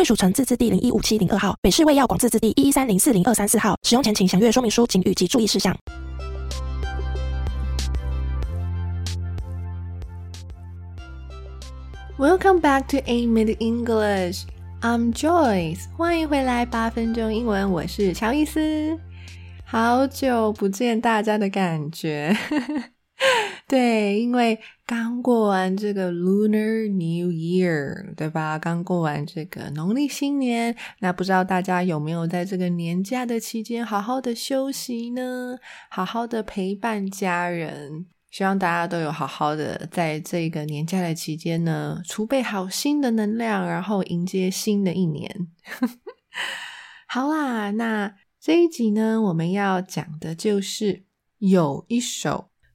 贵属城自治地零一五七零二号，北市卫药广自治地一一三零四零二三四号。使用前请详阅说明书、请及注意事项。Welcome back to A Minute English. I'm Joyce. 欢迎回来，八分钟英文。我是乔伊斯。好久不见，大家的感觉。对，因为刚过完这个 Lunar New Year，对吧？刚过完这个农历新年，那不知道大家有没有在这个年假的期间好好的休息呢？好好的陪伴家人，希望大家都有好好的在这个年假的期间呢，储备好新的能量，然后迎接新的一年。好啦，那这一集呢，我们要讲的就是有一首。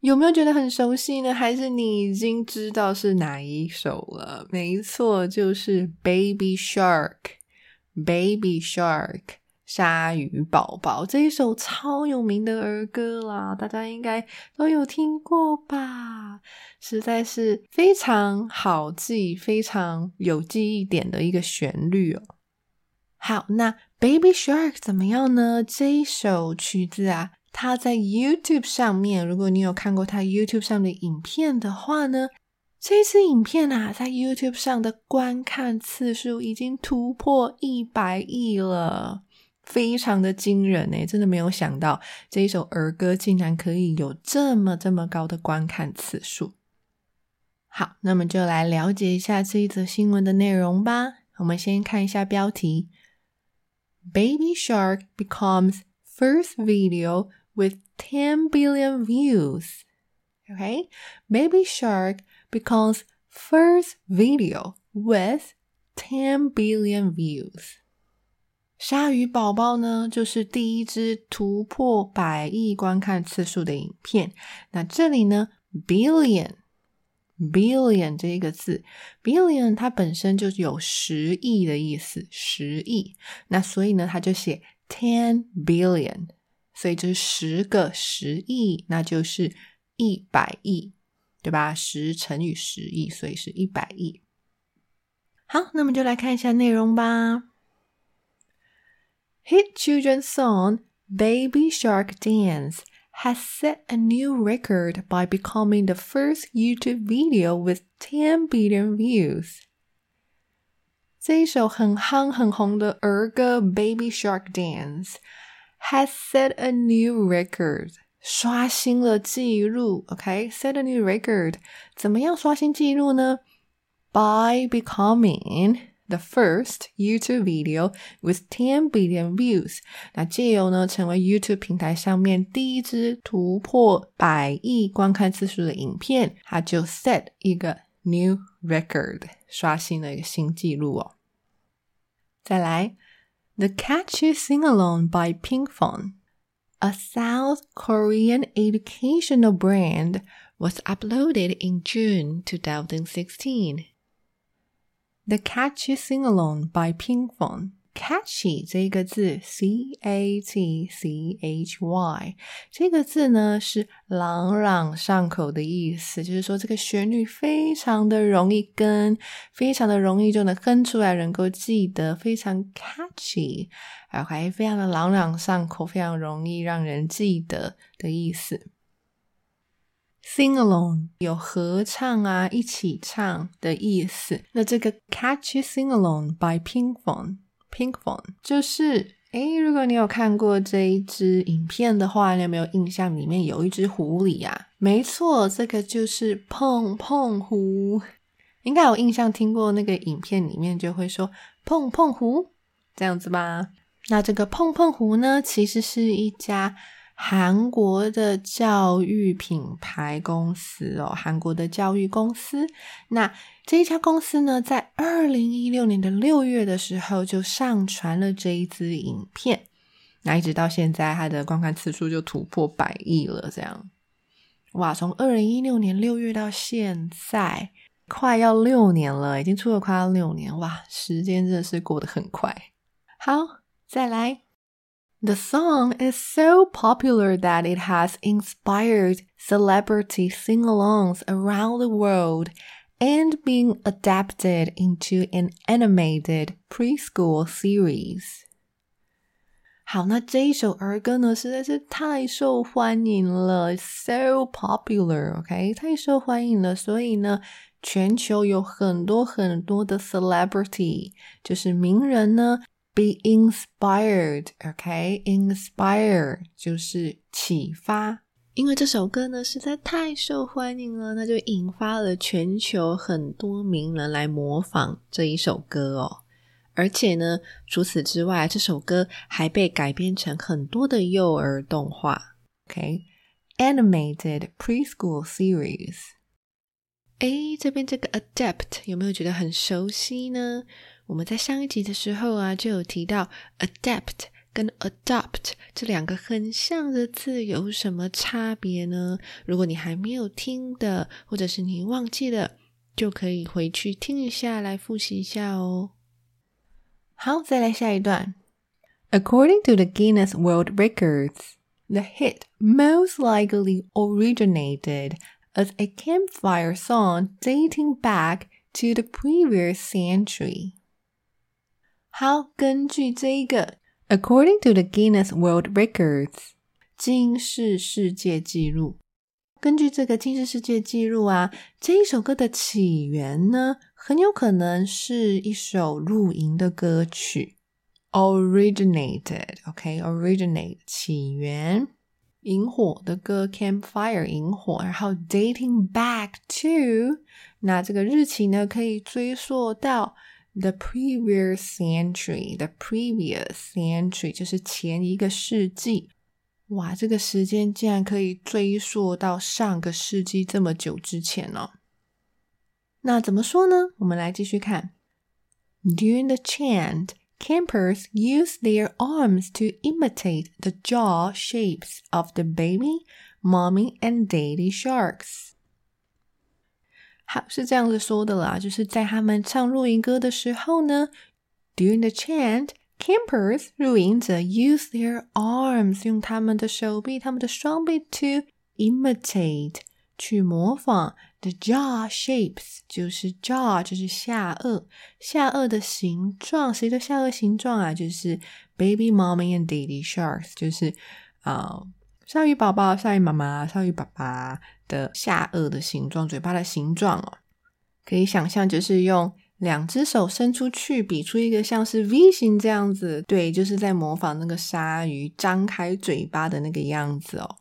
有没有觉得很熟悉呢？还是你已经知道是哪一首了？没错，就是《Baby Shark》，《Baby Shark》鲨鱼宝宝这一首超有名的儿歌啦，大家应该都有听过吧？实在是非常好记、非常有记忆点的一个旋律哦。好，那《Baby Shark》怎么样呢？这一首曲子啊。他在 YouTube 上面，如果你有看过他 YouTube 上的影片的话呢，这支影片啊，在 YouTube 上的观看次数已经突破一百亿了，非常的惊人诶，真的没有想到这一首儿歌竟然可以有这么这么高的观看次数。好，那么就来了解一下这一则新闻的内容吧。我们先看一下标题：Baby Shark becomes first video。with 10 billion views. Okay, Baby Shark becomes first video with 10 billion views. 鲨鱼宝宝呢，就是第一支突破百亿观看次数的影片。那这里呢，billion，billion 这一个字，billion 它本身就有十亿的意思，十亿。那所以呢，它就写 ten billion。 所以这是十个十亿，那就是一百亿，对吧？十乘以十亿，所以是一百亿。好，那么就来看一下内容吧。Hit children's song Baby Shark Dance has set a new record by becoming the first YouTube video with 10 billion views。这一首很夯很红的儿歌 Baby Shark Dance。 Has set a new record，刷新了记录。OK，set、okay? a new record，怎么样刷新记录呢？By becoming the first YouTube video with 10 billion views，那借由呢成为 YouTube 平台上面第一支突破百亿观看次数的影片，它就 set 一个 new record，刷新了一个新记录哦。再来。The Catchy Sing-Along by Pinkfong, a South Korean educational brand, was uploaded in June 2016. The Catchy Sing-Along by Pinkfong Catchy 这个字，C A T C H Y 这个字呢是朗朗上口的意思，就是说这个旋律非常的容易跟，非常的容易就能哼出来，能够记得，非常 catchy，还非常的朗朗上口，非常容易让人记得的意思。Sing along 有合唱啊，一起唱的意思。那这个 Catchy Sing Along by Pinkfong Pink phone 就是诶，如果你有看过这一支影片的话，你有没有印象里面有一只狐狸呀？没错，这个就是碰碰狐。应该有印象听过那个影片里面就会说碰碰狐这样子吧？那这个碰碰狐呢，其实是一家韩国的教育品牌公司哦，韩国的教育公司。那这一家公司呢，在二零一六年的六月的时候就上传了这一支影片，那一直到现在，它的观看次数就突破百亿了。这样，哇，从二零一六年六月到现在，快要六年了，已经出了快要六年，哇，时间真的是过得很快。好，再来。The song is so popular that it has inspired celebrity sing-alongs around the world. And being adapted into an animated preschool series。好，那这一首儿歌呢，实在是太受欢迎了，so popular，OK，太受欢迎了，所以呢，全球有很多很多的 celebrity，就是名人呢 ，be inspired，OK，inspire 就是启发。因为这首歌呢实在太受欢迎了，那就引发了全球很多名人来模仿这一首歌哦。而且呢，除此之外，这首歌还被改编成很多的幼儿动画。OK，animated preschool series。诶，这边这个 adapt 有没有觉得很熟悉呢？ 我们在上一集的时候啊，就有提到 adapt。跟 adopt 这两个很像的字有什么差别呢？如果你还没有听的，或者是你忘记了，就可以回去听一下，来复习一下哦。好，再来下一段。According to the Guinness World Records, the hit most likely originated as a campfire song dating back to the previous century。好，根据这一个。According to the Guinness World Records，金氏世界纪录，根据这个金氏世界纪录啊，这一首歌的起源呢，很有可能是一首露营的歌曲。Originated，OK，originate，okay? 起源，萤火的歌，campfire，萤火，然后 dating back to，那这个日期呢，可以追溯到。The previous century, the previous century 就是前一个世纪。哇，这个时间竟然可以追溯到上个世纪这么久之前哦。那怎么说呢？我们来继续看。During the chant, campers use their arms to imitate the jaw shapes of the baby, mommy, and daddy sharks. 好，是这样子说的啦，就是在他们唱露营歌的时候呢，during the chant, campers 露营者 use their arms 用他们的手臂、他们的双臂 to imitate 去模仿 the jaw shapes，就是 jaw 就是下颚，下颚的形状，谁的下颚形状啊？就是 baby mommy and daddy sharks，就是啊。鲨鱼宝宝、鲨鱼妈妈、鲨鱼爸爸的下颚的形状、嘴巴的形状哦，可以想象，就是用两只手伸出去，比出一个像是 V 型这样子，对，就是在模仿那个鲨鱼张开嘴巴的那个样子哦。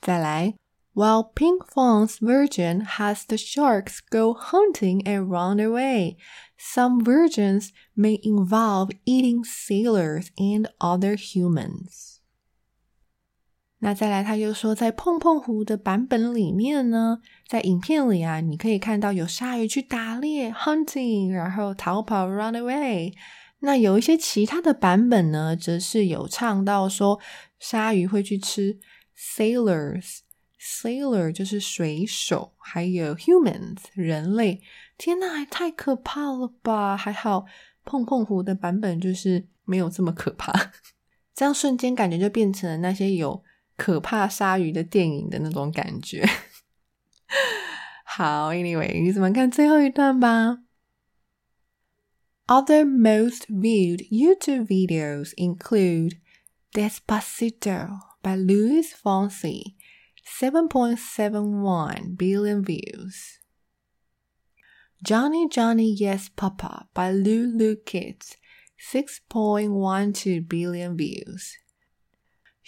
再来，While Pinkfong's version has the sharks go hunting and run away, some versions may involve eating sailors and other humans. 那再来，他又说，在碰碰狐的版本里面呢，在影片里啊，你可以看到有鲨鱼去打猎 （hunting），然后逃跑 （run away）。那有一些其他的版本呢，则是有唱到说，鲨鱼会去吃 sailors，sailor 就是水手，还有 humans 人类。天呐，太可怕了吧！还好碰碰狐的版本就是没有这么可怕，这样瞬间感觉就变成了那些有。可怕鲨鱼的电影的那种感觉。好，Anyway，你怎么看最后一段吧？Other most viewed YouTube videos include Despacito by Luis Fonsi, seven point seven one billion views. Johnny Johnny Yes Papa by Lulu Kids, 6.12 billion views.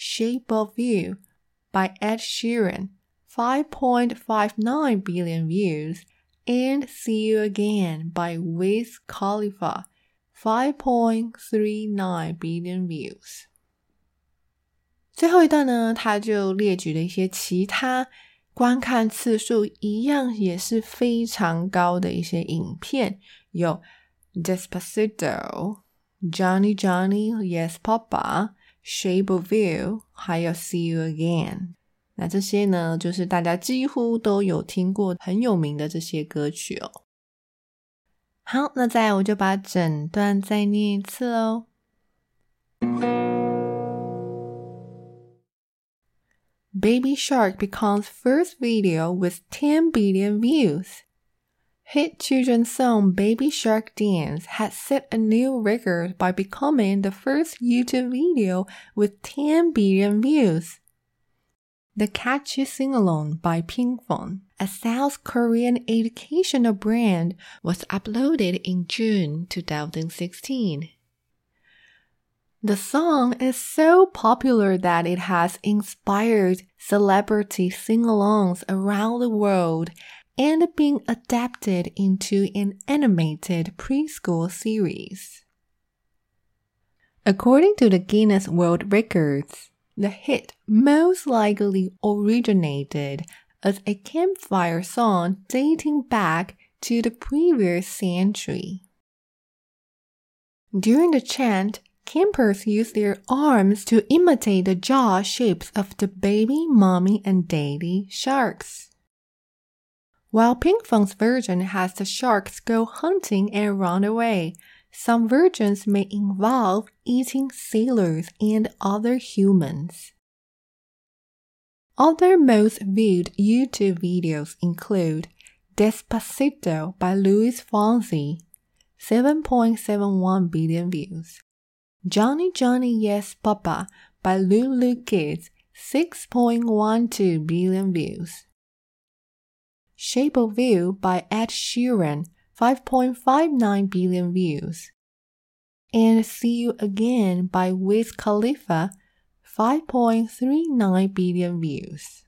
Shape of You by Ed Sheeran, 5.59 billion views. And See You Again by Wiz Khalifa, 5.39 billion views。最后一段呢，他就列举了一些其他观看次数一样也是非常高的一些影片，有 Despacito、Johnny Johnny Yes Papa、 Shape of You，还有 See You Again。那这些呢，就是大家几乎都有听过很有名的这些歌曲哦。好，那再来我就把整段再念一次喽。Baby Shark becomes first video with 10 billion views. Hit children's song Baby Shark Dance had set a new record by becoming the first YouTube video with 10 billion views. The Catchy Sing Along by Pinkfong, a South Korean educational brand, was uploaded in June 2016. The song is so popular that it has inspired celebrity sing alongs around the world and being adapted into an animated preschool series. According to the Guinness World Records, the hit most likely originated as a campfire song dating back to the previous century. During the chant, campers use their arms to imitate the jaw shapes of the baby, mommy, and daddy sharks. While Pinkfong's version has the sharks go hunting and run away, some versions may involve eating sailors and other humans. Other most viewed YouTube videos include Despacito by Luis Fonsi, 7.71 billion views. Johnny Johnny Yes Papa by Lulu Kids, 6.12 billion views. Shape of You by Ed Sheeran, 5.59 billion views. And See You Again by Wiz Khalifa, 5.39 billion views.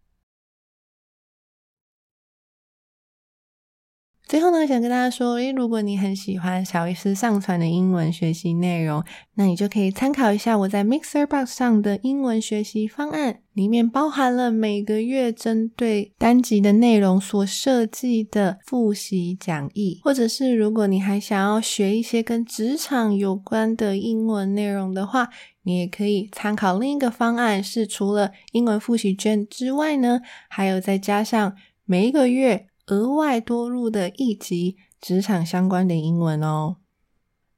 最后呢，想跟大家说，诶，如果你很喜欢小医师上传的英文学习内容，那你就可以参考一下我在 Mixer Box 上的英文学习方案，里面包含了每个月针对单集的内容所设计的复习讲义，或者是如果你还想要学一些跟职场有关的英文内容的话，你也可以参考另一个方案，是除了英文复习卷之外呢，还有再加上每一个月。额外多入的一集职场相关的英文哦，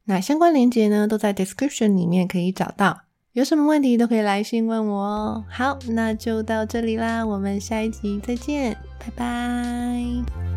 那相关链接呢都在 description 里面可以找到，有什么问题都可以来信问我哦。好，那就到这里啦，我们下一集再见，拜拜。